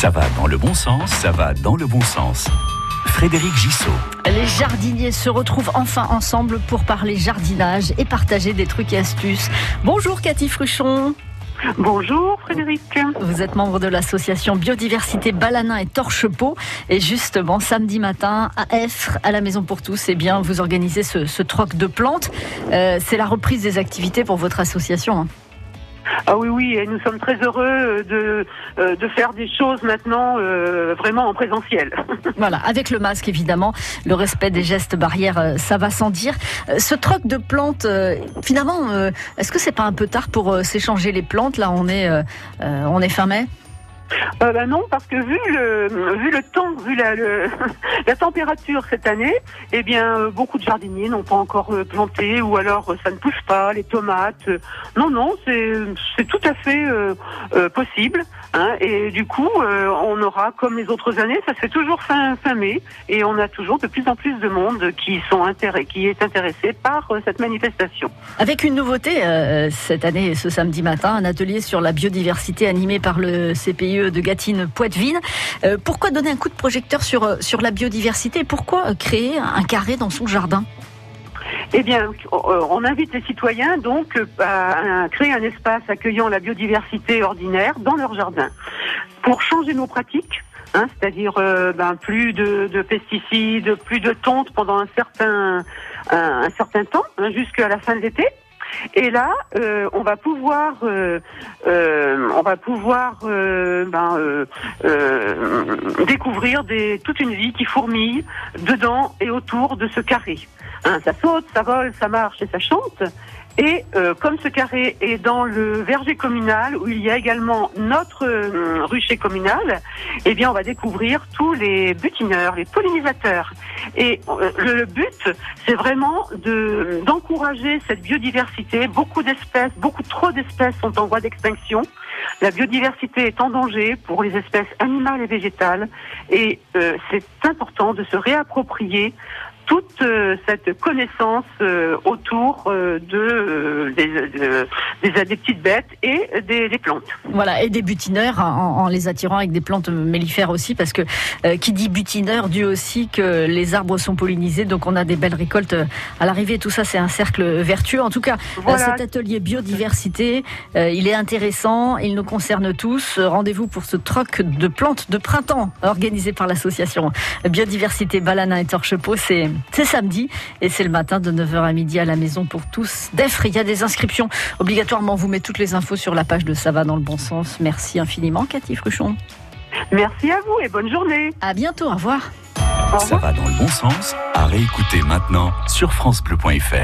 Ça va dans le bon sens, ça va dans le bon sens. Frédéric Gissot. Les jardiniers se retrouvent enfin ensemble pour parler jardinage et partager des trucs et astuces. Bonjour Cathy Fruchon. Bonjour Frédéric. Vous êtes membre de l'association Biodiversité Balanin et Torchepeau. Et justement, samedi matin, à Effre, à la Maison pour tous, eh bien, vous organisez ce, troc de plantes. Euh, c'est la reprise des activités pour votre association. Ah oui, oui, et nous sommes très heureux euh, de, euh, de faire des choses maintenant euh, vraiment en présentiel. voilà, avec le masque évidemment, le respect des gestes barrières, ça va sans dire. Ce troc de plantes, finalement, est-ce que c'est pas un peu tard pour s'échanger les plantes Là, on est, on est fin euh, bah non, parce que vu le temps, vu la, température cette année, eh bien euh, beaucoup de jardiniers n'ont pas encore euh, planté ou alors ça ne pousse pas les tomates. Non non, c'est tout à fait possible. Hein, et du coup, on aura comme les autres années, ça se fait toujours fin mai et on a toujours de plus en plus de monde qui sont qui est intéressé par cette manifestation. Avec une nouveauté cette année, ce samedi matin, un atelier sur la biodiversité animé par le CPI de Gatine Poitvine. Euh, pourquoi donner un coup de projecteur sur, euh, sur la biodiversité Pourquoi créer un carré dans son jardin? Eh bien, on invite les citoyens donc à créer un espace accueillant la biodiversité ordinaire dans leur jardin pour changer nos pratiques. Hein, c'est-à-dire euh, ben, plus de, pesticides, plus de tontes pendant un certain un, certain temps, hein, jusqu'à la fin de l'été. Et là, euh, on va pouvoir, euh, euh, on va pouvoir ben, découvrir toute une vie qui fourmille dedans et autour de ce carré. Hein, ça saute, ça vole, ça marche et ça chante. Et euh, comme ce carré est dans le verger communal, où il y a également notre euh, rucher communal, eh bien, on va découvrir tous les butineurs, les pollinisateurs. Et euh, le, but, c'est vraiment de d'encourager cette biodiversité. Beaucoup d'espèces, beaucoup trop d'espèces sont en voie d'extinction. La biodiversité est en danger pour les espèces animales et végétales, et c'est important de se réapproprier toute euh, cette connaissance euh, autour euh, de, des, des, petites bêtes et des, des, plantes. Voilà, et des butineurs en, en, les attirant avec des plantes mellifères aussi, parce que qui dit butineur dit aussi que les arbres sont pollinisés, donc on a des belles récoltes à l'arrivée. Tout ça, c'est un cercle vertueux. En tout cas, cet atelier biodiversité, il est intéressant, il nous concerne tous. Rendez-vous pour ce troc de plantes de printemps organisé par l'association Biodiversité Balana et Torchepeau. C'est c'est samedi et c'est le matin de 9h à midi à la maison pour tous. D'EFRE, il y a des inscriptions. Obligatoirement, vous met toutes les infos sur la page de Ça va dans le bon sens. Merci infiniment, Cathy Fruchon. Merci à vous et bonne journée. À bientôt, au revoir. Ça va dans le bon sens à réécouter maintenant sur FranceBleu.fr.